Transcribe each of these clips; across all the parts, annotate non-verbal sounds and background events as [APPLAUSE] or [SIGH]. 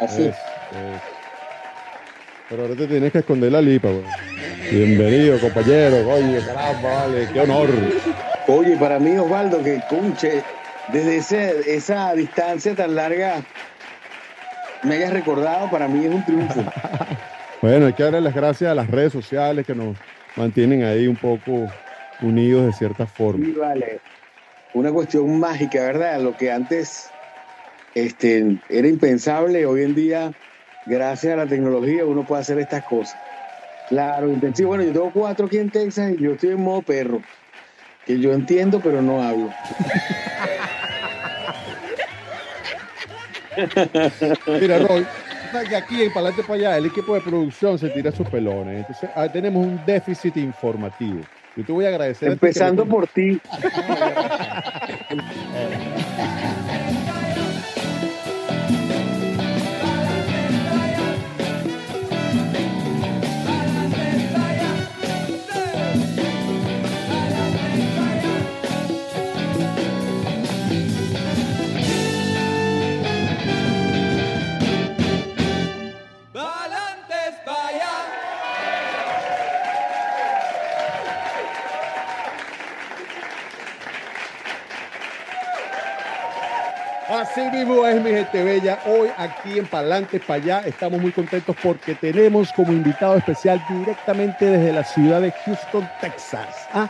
Así. Pero ahora te tienes que esconder la lipa, güey. Bienvenido, compañero. Oye, caramba, vale, qué honor. Oye, para mí, Osvaldo, que cunche, desde ese, esa distancia tan larga me hayas recordado, para mí es un triunfo. [LAUGHS] bueno, hay que darle las gracias a las redes sociales que nos mantienen ahí un poco unidos de cierta forma. Sí, vale. Una cuestión mágica, ¿verdad? Lo que antes este, era impensable, hoy en día, gracias a la tecnología, uno puede hacer estas cosas. Claro, intensivo. Bueno, yo tengo cuatro aquí en Texas y yo estoy en modo perro. Que yo entiendo, pero no hablo. [LAUGHS] Mira, Roy, que aquí en Palante para allá el equipo de producción se tira sus pelones. Entonces, ah, tenemos un déficit informativo. Yo te voy a agradecer. Empezando por ti. [LAUGHS] [LAUGHS] bella. Hoy aquí en Palante para allá estamos muy contentos porque tenemos como invitado especial directamente desde la ciudad de Houston, Texas, a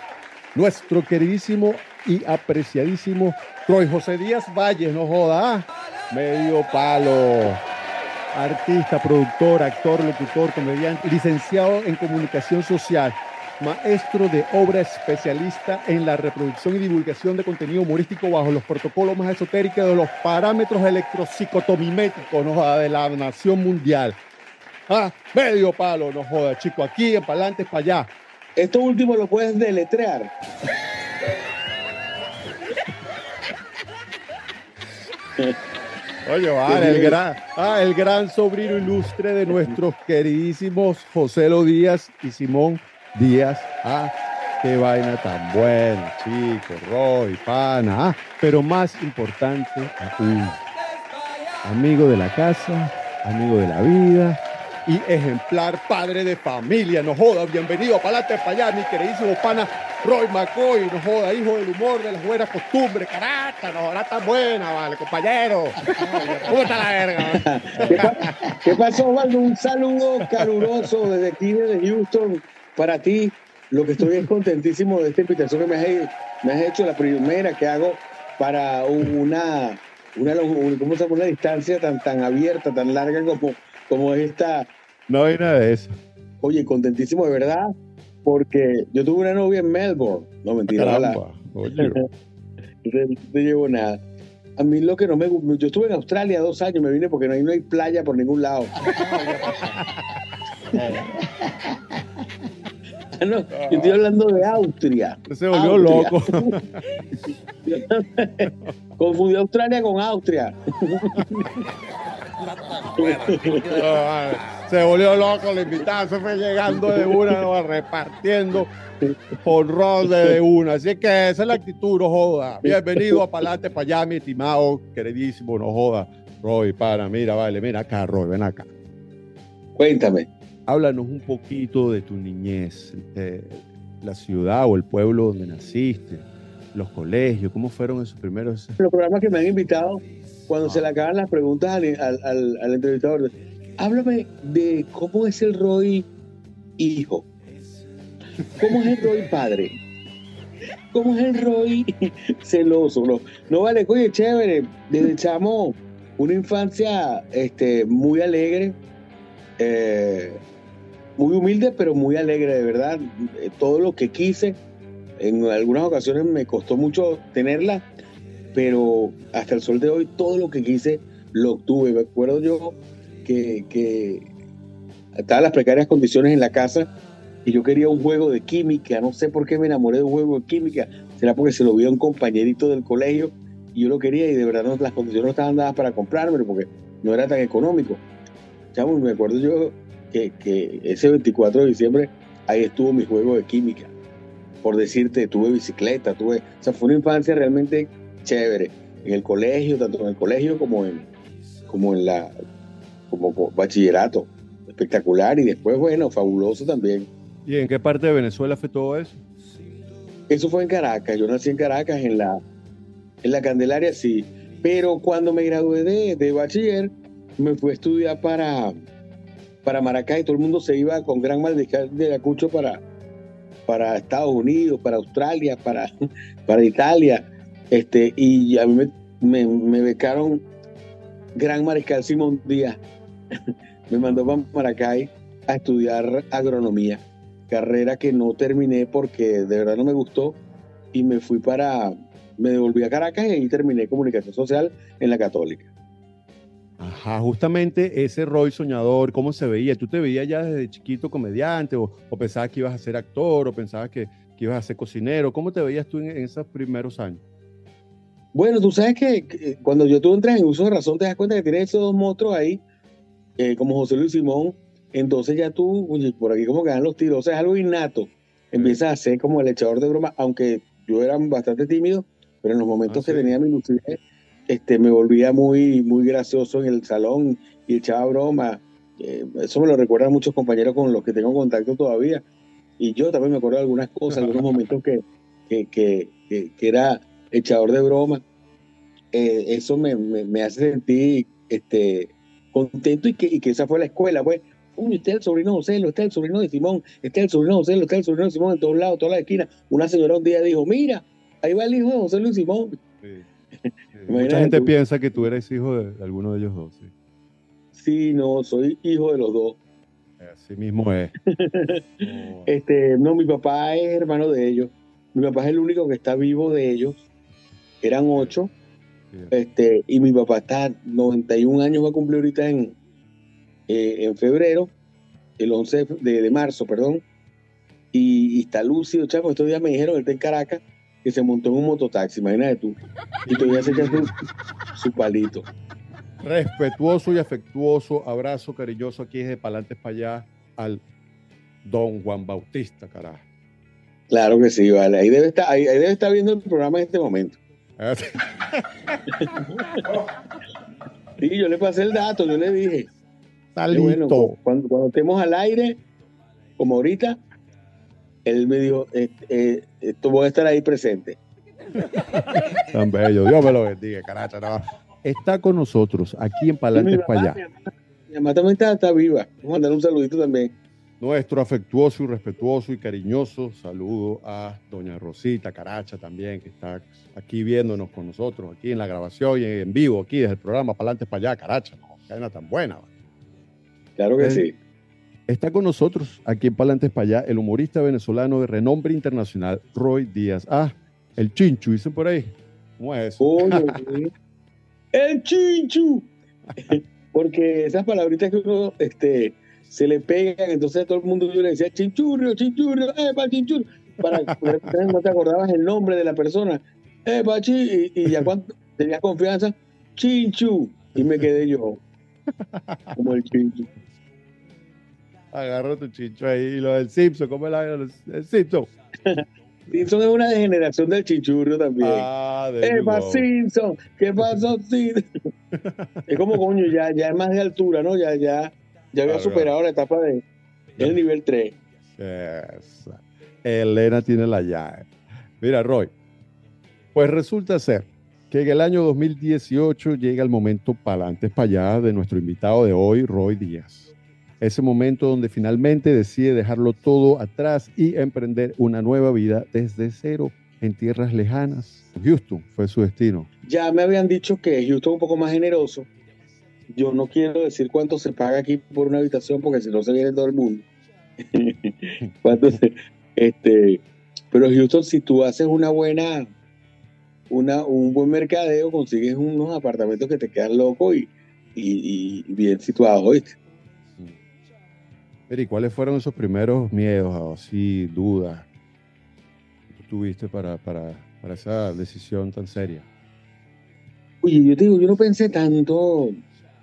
nuestro queridísimo y apreciadísimo Troy José Díaz Valle, no joda, ¿ah? medio palo. Artista, productor, actor, locutor, comediante, licenciado en comunicación social maestro de obra especialista en la reproducción y divulgación de contenido humorístico bajo los protocolos más esotéricos de los parámetros electropsicotomiméticos ¿no? de la nación mundial. Ah, medio palo, no joda, chico, aquí en Palantes para allá. Esto último lo puedes deletrear. Oye, vale, el gran, ah, el gran sobrino ilustre de nuestros queridísimos José Lo Díaz y Simón Díaz. Ah, qué vaina tan buena, chico, Roy, pana. Ah, pero más importante aún, amigo de la casa, amigo de la vida y ejemplar padre de familia. No joda, bienvenido a Palate para allá, mi queridísimo pana Roy McCoy. No joda, hijo del humor, de las buenas costumbres. Caraca, no joda tan buena, vale, compañero. ¿Cómo está la verga? ¿Qué, pasó, Osvaldo? Un saludo caluroso desde aquí, desde Houston para ti, lo que estoy es contentísimo de esta invitación que me has, me has hecho, la primera que hago para una, una, ¿cómo se llama? una distancia tan, tan abierta, tan larga como, como esta. No hay nada de eso. Oye, contentísimo de verdad, porque yo tuve una novia en Melbourne. No, mentira. Caramba, oye. [LAUGHS] no llevo nada. A mí lo que no me gusta, yo estuve en Australia dos años, me vine porque no hay, no hay playa por ningún lado. [LAUGHS] no, yo estoy hablando de Austria. Se volvió loco. [LAUGHS] Confundió Australia con Austria. se volvió loco el invitado, se fue llegando de una, repartiendo por rol de una. Así que esa es la actitud, no joda. Bienvenido a Palante para allá, mi estimado, queridísimo, no joda. Roy, para, mira, vale, mira acá, Roy, ven acá. Cuéntame háblanos un poquito de tu niñez, la ciudad o el pueblo donde naciste, los colegios, ¿cómo fueron esos primeros? Los programas que me han invitado, cuando se le acaban las preguntas al, al, entrevistador, háblame de cómo es el Roy hijo, cómo es el Roy padre, cómo es el Roy [LAUGHS] celoso. No, no vale, oye, chévere, desde chamo, una infancia este, muy alegre. Eh, muy humilde, pero muy alegre, de verdad. Eh, todo lo que quise, en algunas ocasiones me costó mucho tenerla, pero hasta el sol de hoy todo lo que quise lo obtuve. Me acuerdo yo que, que estaban las precarias condiciones en la casa y yo quería un juego de química, no sé por qué me enamoré de un juego de química, será porque se lo vio a un compañerito del colegio y yo lo quería y de verdad las condiciones no estaban dadas para comprármelo porque no era tan económico. Chamo, me acuerdo yo que, ese 24 de diciembre ahí estuvo mi juego de química. Por decirte, tuve bicicleta, tuve. O sea, fue una infancia realmente chévere. En el colegio, tanto en el colegio como en, como en la como bachillerato espectacular y después bueno fabuloso también y en qué parte de Venezuela fue todo eso eso fue en Caracas yo nací en Caracas en la en la Candelaria sí pero cuando me gradué de, de bachiller me fui a estudiar para para Maracay todo el mundo se iba con gran mal de Acucho para para Estados Unidos para Australia para [LAUGHS] para Italia este y a mí me me, becaron Gran Mariscal Simón Díaz. [LAUGHS] me mandó para Maracay a estudiar agronomía, carrera que no terminé porque de verdad no me gustó y me fui para, me devolví a Caracas y ahí terminé comunicación social en la católica. Ajá, justamente ese Roy soñador, ¿cómo se veía? ¿Tú te veías ya desde chiquito comediante o, pensabas que ibas a ser actor o pensabas que, ibas a ser cocinero? ¿Cómo te veías tú en esos primeros años? Bueno, tú sabes que, cuando yo tú entras en uso de razón, te das cuenta que tienes esos dos monstruos ahí, eh, como José Luis Simón. Entonces ya tú, por aquí como que dan los tiros. O sea, es algo innato. Empiezas a ser como el echador de broma, aunque yo era bastante tímido, pero en los momentos ah, que tenía mi lucidez, este, me volvía muy, muy gracioso en el salón y echaba broma. Eh, eso me lo recuerdan muchos compañeros con los que tengo contacto todavía. Y yo también me acuerdo de algunas cosas, algunos momentos que, que, que, que era echador de broma, eh, eso me, me, hace sentir este, contento y que, y que esa fue la escuela, pues. Uy, este es el sobrino José, este es el sobrino de Simón, este es el sobrino José, este es el sobrino de Simón en todos lados, todas las esquinas. Una señora un día dijo, mira, ahí va el hijo de José Luis Simón. Mucha gente piensa que tú eres hijo de, alguno de ellos dos. Sí. sí, no, soy hijo de los dos. Así mismo es. [LAUGHS] este, no, mi papá es hermano de ellos. Mi papá es el único que está vivo de ellos eran ocho. Este, y mi papá está 91 años, va a cumplir ahorita en, eh, en febrero, el 11 de, marzo, perdón. Y, está lúcido, chavo. Estos días me dijeron, él está en Caracas, que se montó en un mototaxi, imagínate tú. Y todavía se echa su, su palito. Respetuoso y afectuoso abrazo cariñoso aquí desde Palantes para allá al don Juan Bautista, carajo. Claro que sí, vale. Ahí debe estar, ahí debe estar viendo el programa en este momento. [LAUGHS] sí, yo le pasé el dato, yo le dije. Bueno, cuando, cuando, estemos al aire, como ahorita, él me dijo, eh, eh, voy a estar ahí presente. [LAUGHS] Tan bello, Dios me lo bendiga, caracha. Está con nosotros aquí en Palantes para allá. Mi mamá, también está, está viva. Vamos a mandar un saludito también nuestro afectuoso y respetuoso y cariñoso saludo a doña Rosita Caracha también, que está aquí viéndonos con nosotros, aquí en la grabación y en vivo, aquí desde el programa para adelante, para allá, Caracha, no, cadena tan buena. Claro que sí. Está con nosotros aquí en Palantes para allá el humorista venezolano de renombre internacional, Roy Díaz. Ah, el chinchu, dicen por ahí. ¿Cómo es eso? [LAUGHS] el chinchu. [LAUGHS] Porque esas palabritas que uno este, se le pegan, entonces todo el mundo yo le decía chinchurrio, chinchurrio, eh, pa chinchurrio, para [LAUGHS] no te acordabas el nombre de la persona, eh, pachi, y, ya cuando tenías confianza, chinchu, y me quedé yo, como el chinchu. Agarro tu chincho ahí, y lo del Simpson, ¿cómo es la, el Simpson? [LAUGHS] Simpson es una degeneración del chinchurrio también. Ah, de Simpson! ¿Qué pasó, Simpson? [LAUGHS] es como, coño, ya, ya es más de altura, ¿no? Ya, ya ya había superado la etapa de el nivel 3. Elena tiene la llave. Mira, Roy, pues resulta ser que en el año 2018 llega el momento para antes para allá de nuestro invitado de hoy, Roy Díaz. Ese momento donde finalmente decide dejarlo todo atrás y emprender una nueva vida desde cero en tierras lejanas. Houston fue su destino. Ya me habían dicho que Houston es un poco más generoso, yo no quiero decir cuánto se paga aquí por una habitación porque si no se viene todo el mundo. [LAUGHS] este, pero Houston, si tú haces una buena, una, un buen mercadeo, consigues unos apartamentos que te quedan locos y, y, bien situados, ¿oíste? ¿Y cuáles fueron esos primeros miedos, así, dudas que tuviste para, para, para esa decisión tan seria? Oye, yo te digo, yo no pensé tanto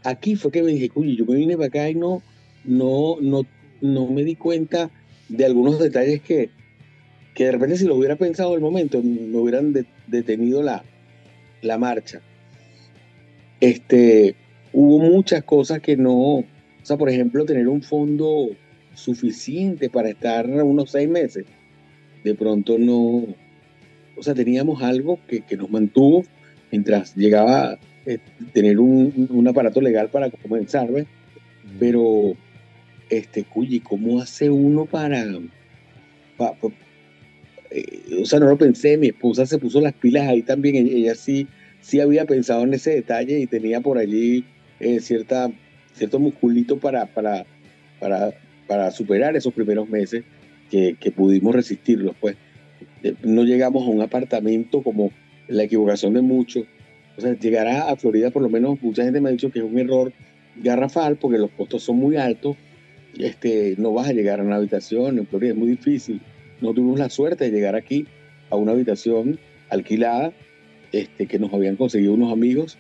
aquí fue que me dije, uy, yo me vine para acá y no, no, no, no me di cuenta de algunos detalles que, que de repente si lo hubiera pensado en el momento, me hubieran detenido la, la marcha. Este, hubo muchas cosas que no, o sea, por ejemplo, tener un fondo suficiente para estar unos seis meses, de pronto no, o sea, teníamos algo que, que nos mantuvo mientras llegaba eh, tener un, un, aparato legal para comenzar, ¿ves? Pero, este, cuyi, ¿cómo hace uno para, eh, o sea, no lo pensé, mi esposa se puso las pilas ahí también, ella, sí, sí había pensado en ese detalle y tenía por allí eh, cierta, cierto musculito para, para, para, para superar esos primeros meses que, que pudimos resistirlos, pues. No llegamos a un apartamento como la equivocación de muchos. O sea, llegar a Florida, por lo menos, mucha gente me ha dicho que es un error garrafal porque los costos son muy altos. Este, no vas a llegar a una habitación en Florida, es muy difícil. No tuvimos la suerte de llegar aquí a una habitación alquilada este, que nos habían conseguido unos amigos.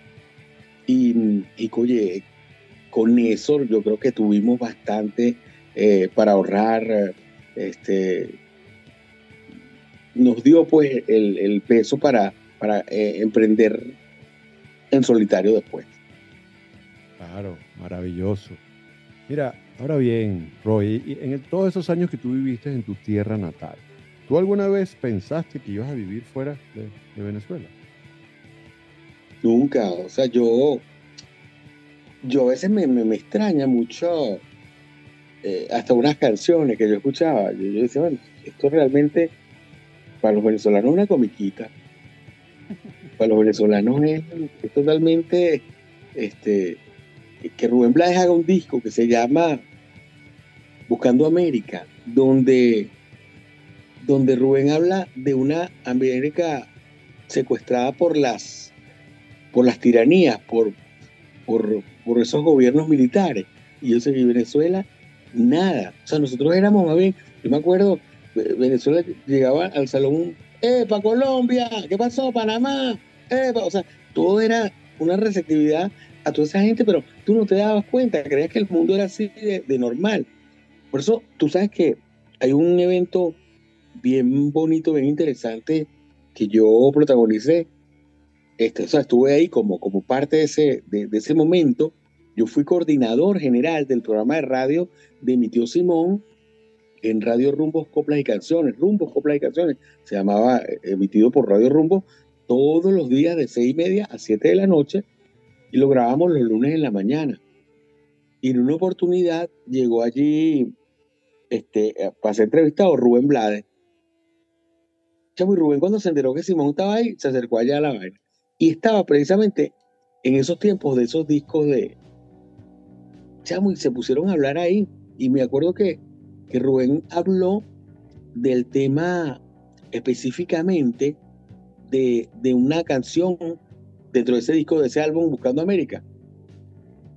Y, y oye, con eso yo creo que tuvimos bastante eh, para ahorrar. Este, nos dio pues el, el peso para, para eh, emprender en solitario después. Claro, maravilloso. Mira, ahora bien, Roy, en todos esos años que tú viviste en tu tierra natal, ¿tú alguna vez pensaste que ibas a vivir fuera de, de Venezuela? Nunca, o sea, yo, yo a veces me, me, me extraña mucho eh, hasta unas canciones que yo escuchaba. Yo, decía, bueno, esto realmente para los venezolanos es una comiquita. Para los venezolanos es, es totalmente este, que Rubén Blades haga un disco que se llama Buscando América, donde, donde Rubén habla de una América secuestrada por las, por las tiranías, por, por, por esos gobiernos militares. Y yo sé que Venezuela, nada. O sea, nosotros éramos más bien, yo me acuerdo, Venezuela llegaba al salón, ¡Epa, Colombia! ¿Qué pasó, Panamá? ¡Epa! O sea, todo era una receptividad a toda esa gente, pero tú no te dabas cuenta, creías que el mundo era así de, de normal. Por eso, tú sabes que hay un evento bien bonito, bien interesante que yo protagonicé. Este, o sea, estuve ahí como, como parte de ese, de, de, ese momento. Yo fui coordinador general del programa de radio de mi tío Simón en Radio Rumbos, Coplas y Canciones. Rumbos, Coplas y Canciones. Se llamaba, emitido por Radio Rumbo todos los días de seis y media a siete de la noche y lo grabamos los lunes en la mañana. Y en una oportunidad llegó allí, este, para ser entrevistado, Rubén Blades. Chamo, y Rubén cuando se enteró que Simón estaba ahí, se acercó allá a la vaina. Y estaba precisamente en esos tiempos de esos discos de... Y se pusieron a hablar ahí. Y me acuerdo que, que Rubén habló del tema específicamente de, de una canción dentro de ese disco, de ese álbum, Buscando América.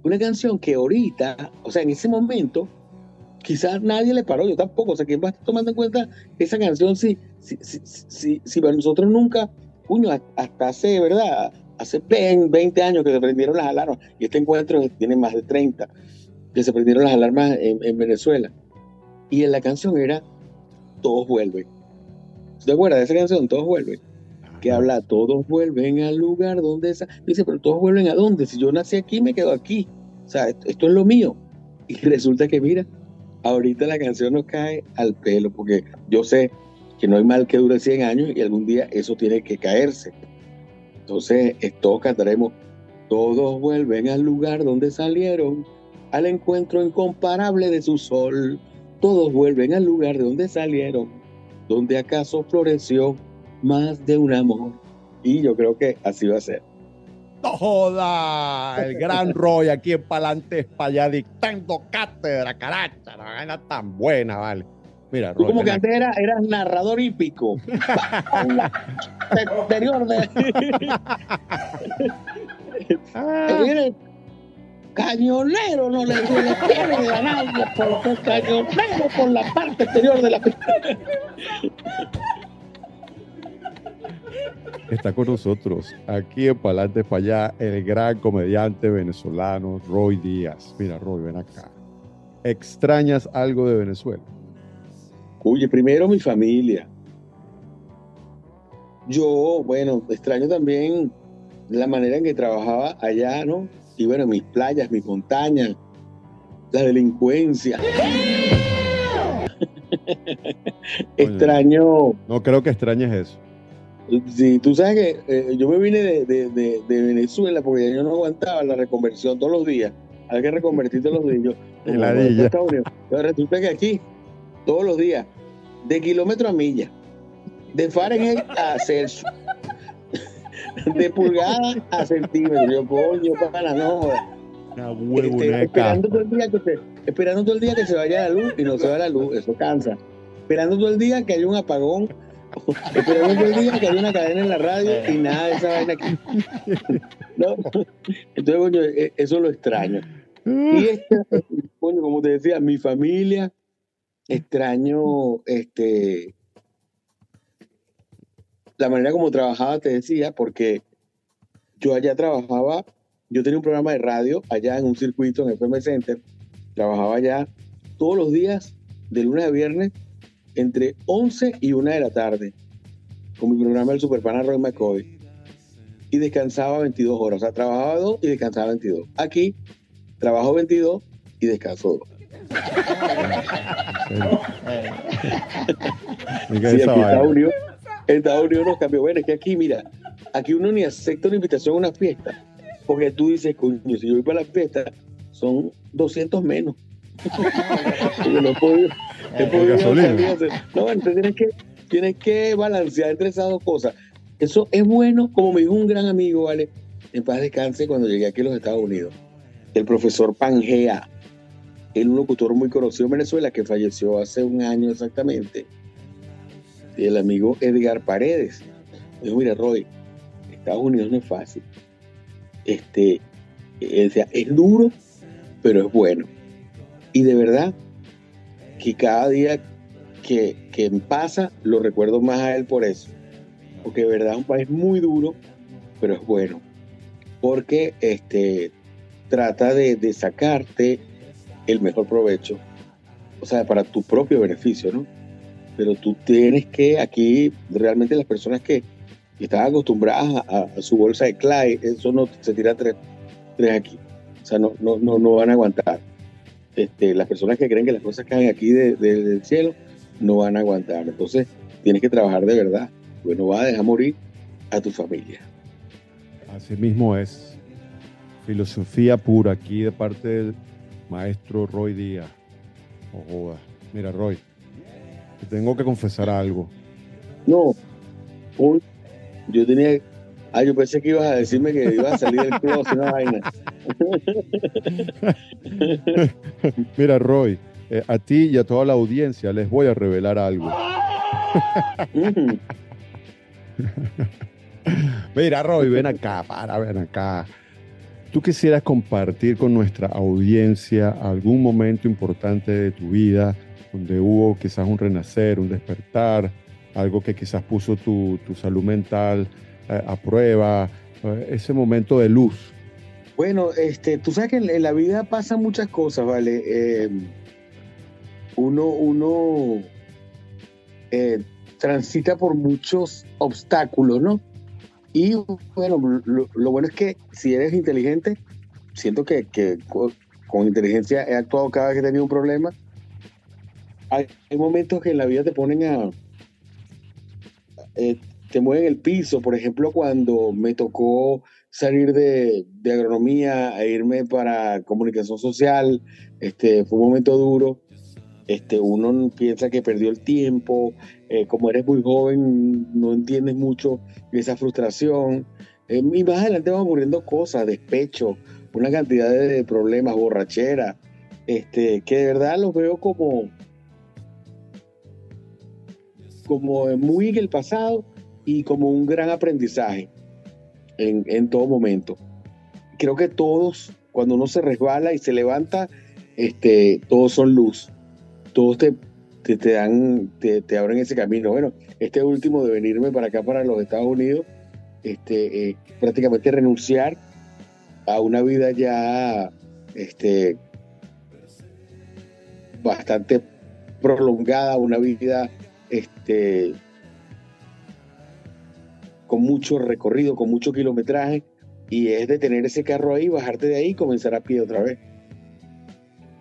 Una canción que ahorita, o sea, en ese momento, quizás nadie le paró, yo tampoco. O sea, ¿quién va a estar tomando en cuenta esa canción si, si, si, si, para nosotros nunca, hasta hace, ¿verdad? Hace 20 años que se prendieron las alarmas, y este encuentro tiene más de 30, que se prendieron las alarmas en, en Venezuela. Y en la canción era Todos vuelven. ¿Te acuerdas de esa canción? Todos vuelven que habla, todos vuelven al lugar donde esa. Dice, pero todos vuelven a dónde? Si yo nací aquí, me quedo aquí. O sea, esto, esto, es lo mío. Y [LAUGHS] resulta que, mira, ahorita la canción nos cae al pelo, porque yo sé que no hay mal que dure 100 años y algún día eso tiene que caerse. Entonces, esto cantaremos, todos vuelven al lugar donde salieron, al encuentro incomparable de su sol. Todos vuelven al lugar de donde salieron, donde acaso floreció más de un amor. Y yo creo que así va a ser. ¡No joda! El gran [LAUGHS] Roy aquí en Palantes para allá dictando cátedra, caracha, la vaina tan buena, vale. Mira, Roy, como que antes era, eras narrador hípico. [LAUGHS] Exterior de. [LAUGHS] Cañonero no le duele pierde a nadie porque cañonero por la parte exterior de la [LAUGHS] Está con nosotros aquí en Palante para allá el gran comediante venezolano Roy Díaz. Mira, Roy, ven acá. ¿Extrañas algo de Venezuela? Oye, primero mi familia. Yo, bueno, extraño también la manera en que trabajaba allá, ¿no? Y bueno, mis playas, mis montañas, la delincuencia. [LAUGHS] extraño. No creo que extrañes eso. Sí, tú sabes que eh, yo me vine de, Venezuela porque yo no aguantaba la reconversión todos los días. Hay que reconvertir todos los días. [LAUGHS] Yo, la Pero resulta que aquí, todos los días, de kilómetro a milla, de Fahrenheit [LAUGHS] a Celsius, [LAUGHS] de pulgada a centímetro. Yo, coño, para no. Este, esperando, todo el día que se, esperando todo el día que se vaya la luz y no se va la luz, eso cansa. Esperando todo el día que haya un apagón [LAUGHS] Esperamos el día que hay una cadena en la radio y nada de esa vaina aquí. [LAUGHS] ¿No? Entonces, coño, e, eso lo extraño. Y este, coño, como te decía, mi familia, extraño este la manera como trabajaba, te decía, porque yo allá trabajaba, yo tenía un programa de radio allá en un circuito en el FM Center, trabajaba allá todos los días, de lunes a viernes, entre 11 y 1 de la tarde con mi programa El Superpana Roy McCoy y descansaba 22 horas. O sea, trabajaba 2 y descansaba 22. Aquí trabajo 22 y descanso 2. [LAUGHS] sí, aquí Unidos, en Estados Unidos nos cambió. Bueno, es que aquí, mira, aquí uno ni acepta una invitación a una fiesta. Porque tú dices, coño, si yo voy para la fiesta, son 200 menos. [LAUGHS] no he podido No, entonces tienes que, tienes que balancear entre esas dos cosas. Eso es bueno, como me dijo un gran amigo, ¿vale? En paz descanse cuando llegué aquí a los Estados Unidos. El profesor Pangea, el un locutor muy conocido en Venezuela que falleció hace un año exactamente. Y el amigo Edgar Paredes. Me dijo, mira, Roy, Estados Unidos no es fácil. Este, es duro, pero es bueno. Y de verdad que cada día que, que pasa lo recuerdo más a él por eso. Porque de verdad es un país muy duro, pero es bueno. Porque este, trata de, de sacarte el mejor provecho. O sea, para tu propio beneficio, ¿no? Pero tú tienes que, aquí, realmente las personas que, están acostumbradas a, su bolsa de clay, eso no se tira tres, tres aquí. O sea, no, no, no, no van a aguantar. Este, las personas que creen que las cosas caen aquí del cielo no van a aguantar. Entonces, tienes que trabajar de verdad, porque no vas a dejar morir a tu familia. Así mismo es. Filosofía pura aquí de parte del maestro Roy Díaz. Oh, Mira, Roy, te tengo que confesar algo. No, yo tenía Ah, yo pensé que ibas a decirme que ibas a salir del closet, una vaina. [LAUGHS] Mira, Roy, eh, a ti y a toda la audiencia les voy a revelar algo. [LAUGHS] Mira, Roy, ven acá, para, ven acá. ¿Tú quisieras compartir con nuestra audiencia algún momento importante de tu vida donde hubo quizás un renacer, un despertar, algo que quizás puso tu, tu salud mental a, prueba, ese momento de luz? Bueno, este, tú sabes que en, la vida pasan muchas cosas, ¿vale? Eh, uno uno eh, transita por muchos obstáculos, ¿no? Y bueno, lo, bueno es que si eres inteligente, siento que, con, inteligencia he actuado cada vez que he tenido un problema. Hay, momentos que en la vida te ponen a, eh, te mueven el piso. Por ejemplo, cuando me tocó salir de, agronomía e irme para comunicación social, este, fue un momento duro. Este, uno piensa que perdió el tiempo, eh, como eres muy joven, no entiendes mucho esa frustración. Eh, y más adelante van ocurriendo cosas, despecho, una cantidad de problemas, borrachera, este, que de verdad los veo como, como muy en el pasado, y como un gran aprendizaje en, todo momento. Creo que todos, cuando uno se resbala y se levanta, este, todos son luz. Todos te, te, dan, te, abren ese camino. Bueno, este último de venirme para acá, para los Estados Unidos, este, eh, prácticamente renunciar a una vida ya este, bastante prolongada, una vida este, con mucho recorrido, con mucho kilometraje, y es detener ese carro ahí, bajarte de ahí y comenzar a pie otra vez.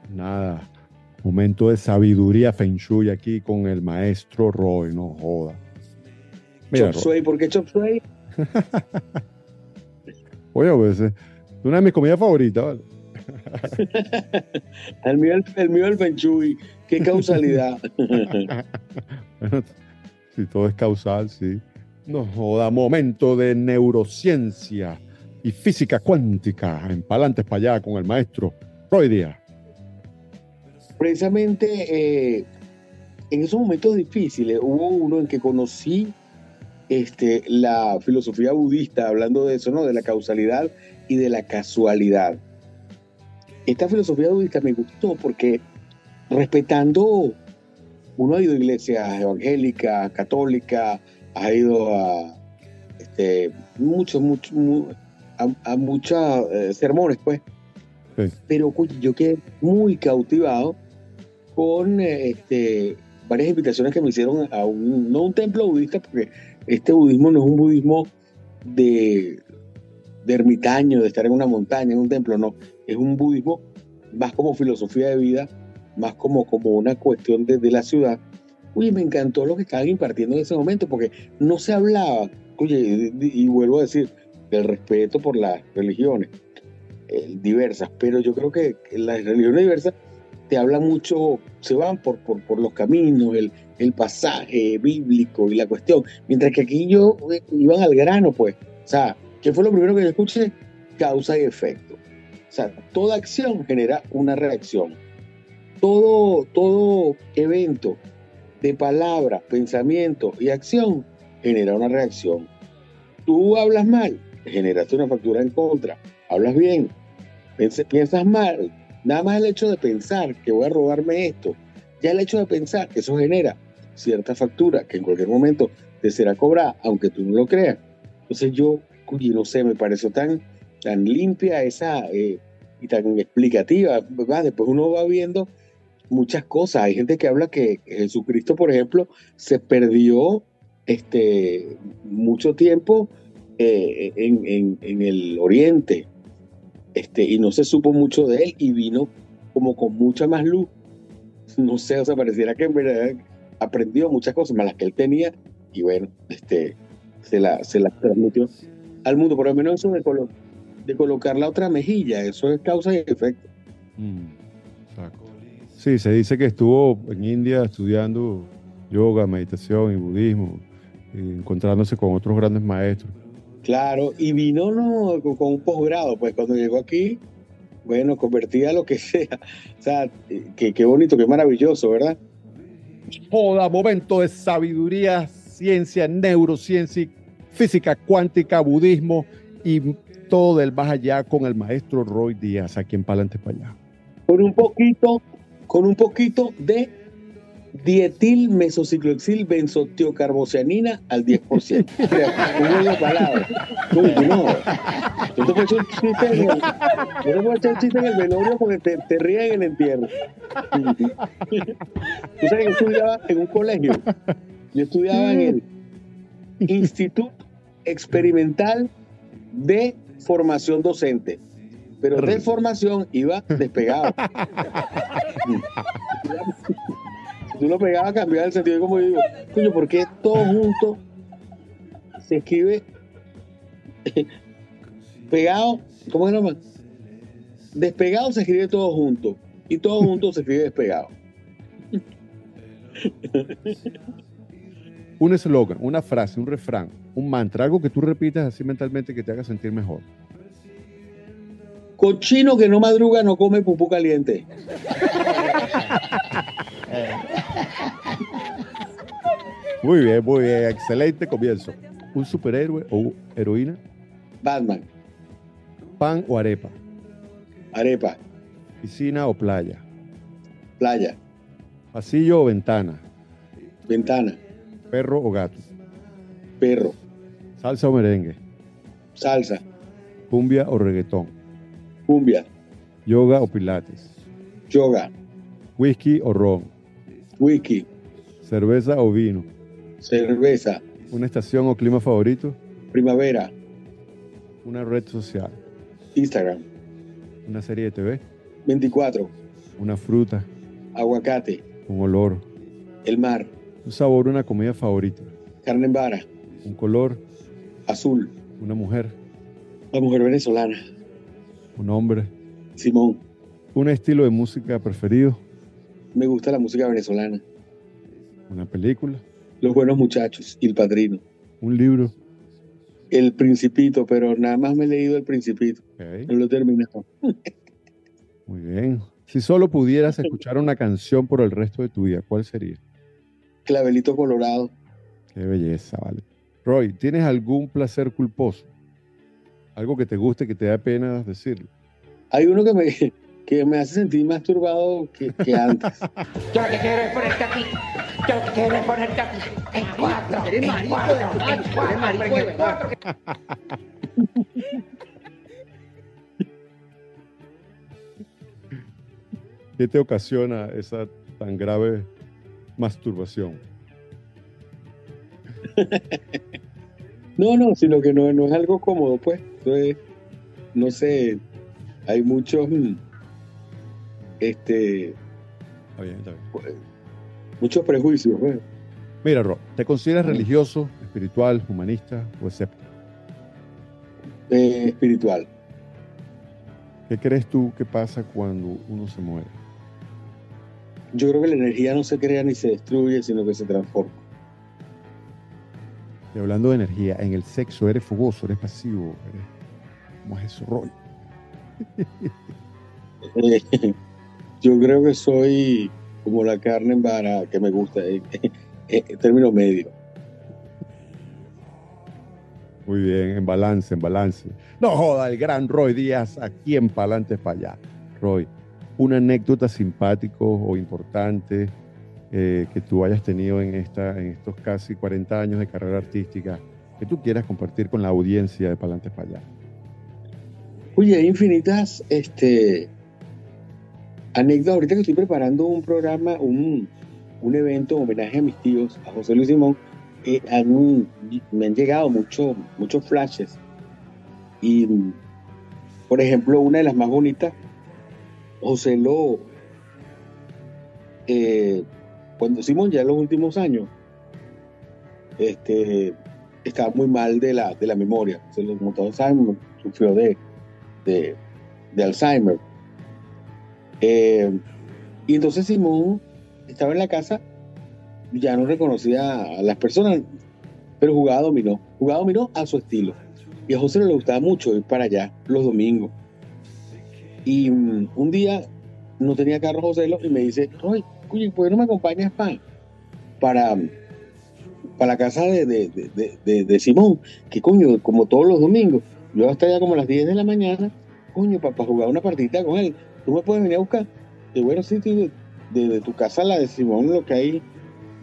Nada. Momento de sabiduría Feng Shui aquí con el maestro Roy, no joda. Mira, chop suey, ¿por qué chop suey? [LAUGHS] Oye, pues es una de mis comidas favoritas, ¿vale? [LAUGHS] el, mío, el, mío el Feng Shui, qué causalidad. si todo es causal, sí. No joda, momento de neurociencia y física cuántica en Palantes para allá con el maestro Díaz precisamente eh, en esos momentos difíciles hubo uno en que conocí este, la filosofía budista, hablando de eso, ¿no? De la causalidad y de la casualidad. Esta filosofía budista me gustó porque respetando, uno ha ido a iglesias evangélicas, católicas, ha ido a este, muchos, muchos, a, muchos eh, sermones, pues. Pero yo quedé muy cautivado con este, varias invitaciones que me hicieron a un, no un templo budista, porque este budismo no es un budismo de, de ermitaño, de estar en una montaña, en un templo, no, es un budismo más como filosofía de vida, más como, como una cuestión de, de la ciudad. Uy, me encantó lo que estaban impartiendo en ese momento, porque no se hablaba, oye, y, vuelvo a decir, del respeto por las religiones eh, diversas, pero yo creo que las religiones diversas te habla mucho, se van por, por, los caminos, el, el, pasaje bíblico y la cuestión, mientras que aquí yo eh, iban al grano, pues. O sea, ¿qué fue lo primero que yo escuché? Causa y efecto. O sea, toda acción genera una reacción. Todo, todo evento de palabra, pensamiento y acción genera una reacción. Tú hablas mal, generaste una factura en contra. Hablas bien, piensas mal, Nada más el hecho de pensar que voy a robarme esto, ya el hecho de pensar, que eso genera cierta factura que en cualquier momento te será cobrada, aunque tú no lo creas. Entonces yo, no sé, me pareció tan, tan limpia esa eh, y tan explicativa. Después uno va viendo muchas cosas. Hay gente que habla que Jesucristo, por ejemplo, se perdió este, mucho tiempo eh, en, en, el Oriente, este, y no se supo mucho de él y vino como con mucha más luz. No sé, o sea, pareciera que en verdad aprendió muchas cosas más las que él tenía y bueno, este, se las se la transmitió al mundo. Por lo menos eso de, de colocar la otra mejilla, eso es causa y efecto. Mm, sí, se dice que estuvo en India estudiando yoga, meditación y budismo, encontrándose con otros grandes maestros. Claro, y vino no, con, un posgrado, pues cuando llegó aquí, bueno, convertía lo que [LAUGHS] sea. O sea, qué bonito, qué maravilloso, ¿verdad? Joda, momento de sabiduría, ciencia, neurociencia, física cuántica, budismo y todo del más allá con el maestro Roy Díaz aquí en Palante para allá. Con un poquito, con un poquito de dietil mesocicloxil benzotiocarboceanina al 10%. [LAUGHS] Una palabra. No, no. Yo te puedo echar un chiste en el, yo te puedo echar un chiste en el velorio porque te, te ríes en el entierro. Tú sabes que yo estudiaba en un colegio. Yo estudiaba en el Instituto Experimental de Formación Docente. Pero de formación iba [LAUGHS] despegado tú lo pegabas, a cambiar el sentido. Como yo digo, coño, ¿por qué todo junto se escribe pegado? ¿Cómo se llama? Despegado se escribe todo junto. Y todo junto se escribe despegado. [LAUGHS] un eslogan, una frase, un refrán, un mantra, algo que tú repitas así mentalmente que te haga sentir mejor. Cochino que no madruga no come pupú caliente. Muy bien, muy bien. Excelente comienzo. ¿Un superhéroe o heroína? Batman. ¿Pan o arepa? Arepa. ¿Piscina o playa? Playa. ¿Pasillo o ventana? Ventana. ¿Perro o gato? Perro. ¿Salsa o merengue? Salsa. ¿Cumbia o reggaetón? Cumbia. ¿Yoga o pilates? Yoga. ¿Whisky o ron? Whisky. ¿Cerveza o vino? Cerveza. ¿Una estación o clima favorito? Primavera. Una red social. Instagram. Una serie de TV. 24. Una fruta. Aguacate. Un olor. El mar. Un sabor, una comida favorita. Carne en vara. Un color. Azul. Una mujer. La mujer venezolana. Un hombre. Simón. Un estilo de música preferido. Me gusta la música venezolana. Una película. Los buenos muchachos y el padrino. Un libro. El Principito, pero nada más me he leído El Principito. No lo he terminado. Muy bien. Si solo pudieras escuchar una canción por el resto de tu vida, ¿cuál sería? Clavelito Colorado. Qué belleza, vale. Roy, ¿tienes algún placer culposo? Algo que te guste, que te da pena decirlo. Hay uno que me, [LAUGHS] que me hace sentir más turbado que, que antes. [LAUGHS] Yo lo que quiero es ponerte aquí. Yo lo que quiero es ponerte aquí. En cuatro. Eres en marico cuatro, de cuatro, eres marico de cuatro. ¿Qué te ocasiona esa tan grave masturbación? [LAUGHS] No, no, sino que no, no es algo cómodo, pues. Eso es, no sé, hay muchos, mm, este, Está bien, está bien. pues, muchos prejuicios, pues. Mira, Roy, ¿te consideras religioso, espiritual, humanista o escéptico? Eh, espiritual. ¿Qué crees tú que pasa cuando uno se muere? Yo creo que la energía no se crea ni se destruye, sino que se transforma. Y hablando de energía, en el sexo eres fogoso, eres pasivo, eres... ¿cómo es eso, Roy? Eh, yo creo que soy como la carne en vara que me gusta, eh, eh, en término medio. Muy bien, en balance, en balance. No joda, el gran Roy Díaz, aquí en Palantes para allá. Roy, una anécdota simpático o importante eh, que tú hayas tenido en, esta, en estos casi 40 años de carrera artística que tú quieras compartir con la audiencia de Palantes para allá. Oye, hay infinitas este, anécdotas. Ahorita que estoy preparando un programa, un, un evento en homenaje a mis tíos, a José Luis Simón, eh, han- me han llegado mucho- muchos flashes. Y, por ejemplo, una de las más bonitas, José lo, eh, cuando Simón ya en los últimos años, este, estaba muy mal de la, de la memoria. Se lo montó Alzheimer, sufrió de, de, de Alzheimer. Eh, y entonces Simón estaba en la casa, ya no reconocía a las personas, pero jugaba dominó. Jugaba dominó a su estilo. Y a José le gustaba mucho ir para allá los domingos. Y mm, un día no tenía carro José y me dice, oye, ¿por qué no me acompañas pa- para, para la casa de, de, de- de- Simón? Que coño, como todos los domingos, yo hasta allá como a las 10 de la mañana, coño, para, jugar una partidita con él. ¿Tú me puedes venir a buscar? De buenos sitios, de, de tu casa a la de Simón, lo que hay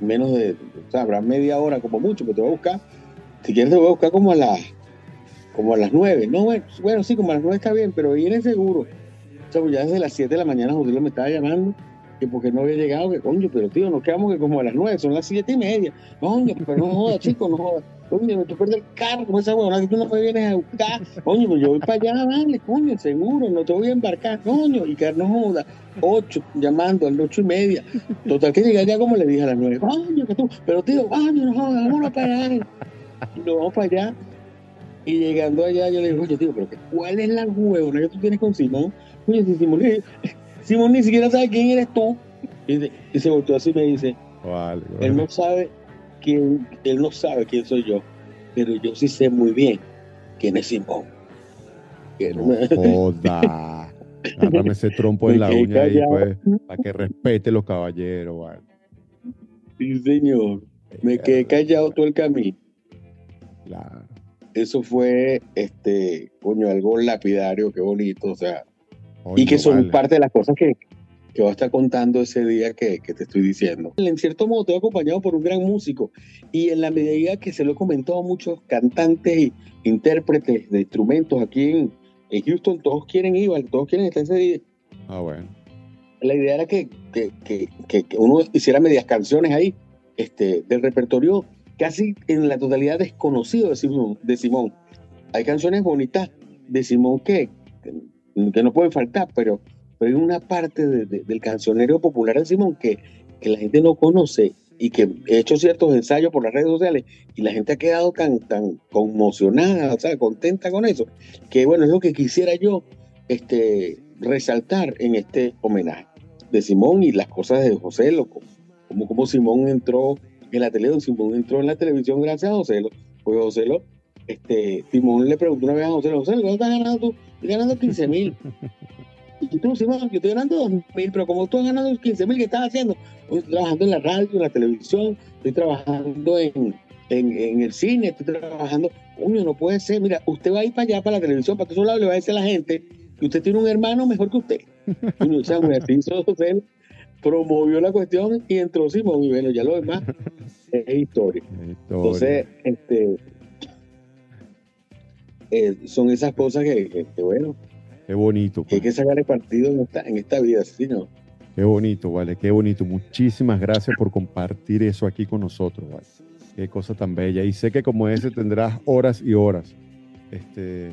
menos de, o sea, habrá media hora como mucho, pero te voy a buscar. Si quieres te voy a buscar como a las como a las 9. No, bueno, bueno, sí, como a las 9 está bien, pero viene seguro. O sea, pues ya desde las 7 de la mañana José me estaba llamando que porque no había llegado, que coño, pero tío, nos quedamos que como a las 9, son las 7 y media. Coño, pero no jodas, [LAUGHS] chico, no jodas. Coño, tú pierdes el carro con esa huevona que tú no me vienes a buscar. Coño, pues yo voy para allá, vale, coño, seguro, no te voy a embarcar, coño, y que no joda. 8, llamando a las 8 y media. Total que llegué allá como le dije a las 9. Coño, que tú, pero tío, coño, no jodas, vámonos para allá. Y nos vamos para allá. Y llegando allá, yo le digo, oye, tío, pero ¿cuál es la huevona que tú tienes con Simón? Oye, si Simón, ni- [LAUGHS] Simón ni siquiera sabe quién eres tú. Y, se- y se volteó así y me dice, Vale, él no sabe quién, él no sabe quién soy yo, pero yo sí sé muy bien quién es Simón. No joda. Agárrame ese trompo en la uña ahí, pues, para que respete los caballeros, vale. Sí, señor. Me quedé callado todo el camino. Claro. Eso fue, este, coño, algo lapidario, qué bonito, o sea, y que son vale. parte de las cosas que, que voy a estar contando ese día que, que te estoy diciendo. En cierto modo, estoy acompañado por un gran músico y en la medida que se lo he comentado a muchos cantantes y intérpretes de instrumentos aquí en, en Houston, todos quieren ir, todos quieren estar ese día. Ah, bueno. La idea era que, que, que, que- que uno hiciera medias canciones ahí este, del repertorio casi en la totalidad desconocido de Simón, de Simón. hay canciones bonitas de Simón que, que no pueden faltar, pero, pero hay una parte de- de- del cancionero popular de Simón que, que la gente no conoce y que he hecho ciertos ensayos por las redes sociales y la gente ha quedado tan, tan conmocionada, o sea, contenta con eso, que bueno, es lo que quisiera yo este, resaltar en este homenaje de Simón y las cosas de José Loco, como, como Simón entró en la televisión, Simón entró en la televisión gracias a José Lo, pues José Lo, este, Simón le preguntó una vez a José Lo, José ¿cuánto estás ganando tú? Estoy ganando 15 mil. [LAUGHS] Y tú, Simón, yo estoy ganando 2 mil, pero como tú has ganado 15 mil, ¿qué estás haciendo? Estoy trabajando en la radio, en la televisión, estoy trabajando en, en, en el cine, estoy trabajando. Uño, no puede ser. Mira, usted va a ir para allá, para la televisión, para todos lados, le va a decir a la gente que usted tiene un hermano mejor que usted. [LAUGHS] Uño, o sea, promovió la cuestión y entró Simón. Y bueno, ya lo demás [LAUGHS] es historia. Entonces, este, eh, son esas cosas que, que- que, bueno, Qué bonito. que hay que sacar el partido en esta, en esta vida, ¿sí, no? Qué bonito, vale, qué bonito. Muchísimas gracias por compartir eso aquí con nosotros, vale. Qué cosa tan bella. Y sé que como ese tendrás horas y horas. Este,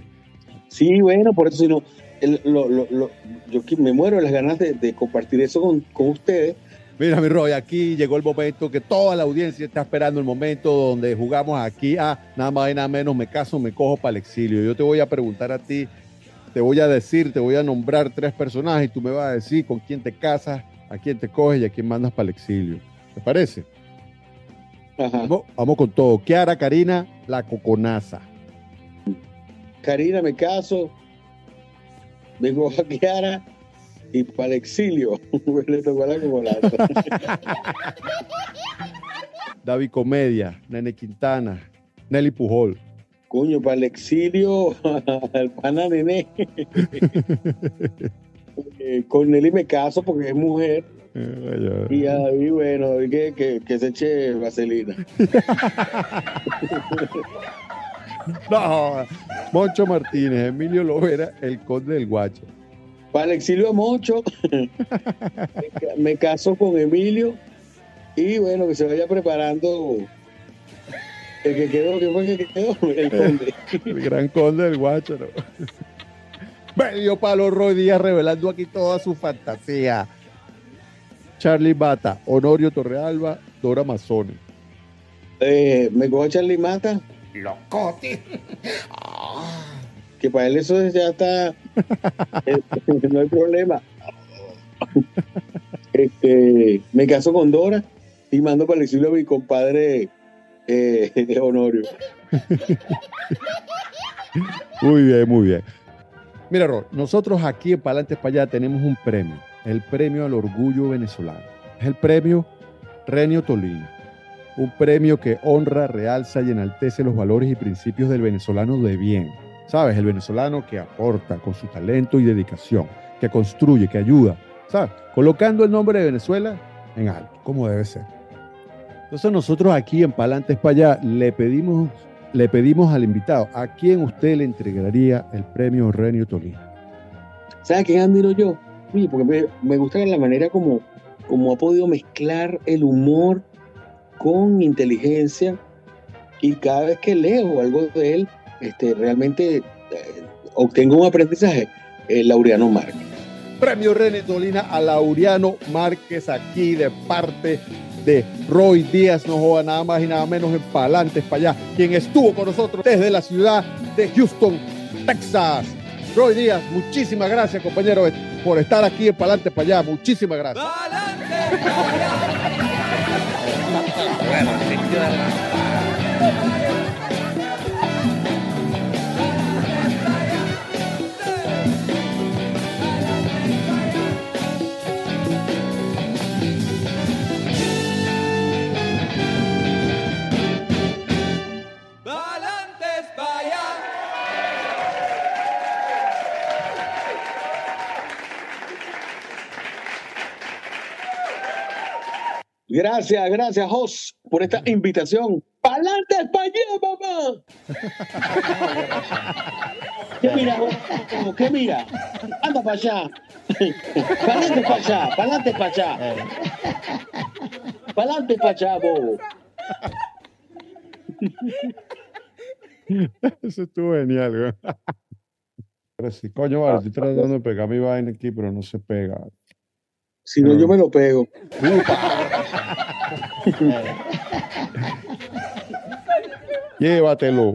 Sí, bueno, por eso, si no, el- lo- lo- lo- yo me muero de las ganas de, de compartir eso con, con ustedes. Mira, mi Roy, aquí llegó el momento que toda la audiencia está esperando el momento donde jugamos aquí a nada más y nada menos, me caso, me cojo para el exilio. Yo te voy a preguntar a ti, te voy a decir, te voy a nombrar tres personajes y tú me vas a decir con quién te casas, a quién te coges y a quién mandas para el exilio. ¿Te parece? Ajá. Vamos, vamos con todo. Kiara, Karina, la coconaza. Karina, me caso, vengo a Kiara y para el exilio. [LAUGHS] Le tocó la coconaza. [LAUGHS] David Comedia, Nene Quintana, Nelly Pujol. Coño, para [LAUGHS] el exilio, al pana nené. Eh, con Nelly me caso porque es mujer. Y a David, bueno, David que, que, que se eche vaselina. No, Moncho Martínez, Emilio Lovera, el conde del Guacho. Para el exilio a Moncho, me [LAUGHS] ca- me caso con Emilio y bueno, que se vaya preparando el que quedó, que fue el que quedó, [LAUGHS] el conde. El gran conde del Guacho. ¿no? Medio palo Roy Díaz revelando aquí toda su fantasía. Charlie Bata, Honorio Torrealba, Dora Mazzone. Eh, me cojo Charlie Mata, Locote. [LAUGHS] que para él eso ya está, [LAUGHS] eh, [LAUGHS] no hay problema. Este, me caso con Dora y mando para el exilio a mi compadre eh, [LAUGHS] Honorio. Muy bien, muy bien. Mira, Rol, nosotros aquí en Palantes para allá tenemos un premio, el premio al orgullo venezolano. Es el premio Renio Tolina, un premio que honra, realza y enaltece los valores y principios del venezolano de bien. ¿Sabes? El venezolano que aporta con su talento y dedicación, que construye, que ayuda, ¿sabes? Colocando el nombre de Venezuela en alto, como debe ser. Entonces nosotros aquí en Palantes para allá le pedimos le pedimos al invitado a quién usted le entregaría el premio Renio Tolina. ¿Sabes quién admiro yo? Oye, porque me, me gusta la manera como, como ha podido mezclar el humor con inteligencia y cada vez que leo algo de él, este, realmente eh, obtengo un aprendizaje. El Laureano Márquez. Premio Renio Tolina a Laureano Márquez aquí de parte de Roy Díaz, no joda nada más y nada menos en Palantes para allá, quien estuvo con nosotros desde la ciudad de Houston, Texas. Roy Díaz, muchísimas gracias compañero por estar aquí en Palantes para allá, muchísimas gracias. [LAUGHS] Gracias, gracias, Jos, por esta invitación. ¡Pa'lante España, mamá! ¿Qué mira, Jos? ¿Qué mira? Anda para allá. Pa'lante para allá, pa'lante para allá. Pa'lante para allá, bobo. Eso estuvo genial, güey. Pero sí, coño, vale, estoy tratando de pegar mi vaina aquí, pero no se pega. Si no, yo me lo pego. [LAUGHS] Llévatelo.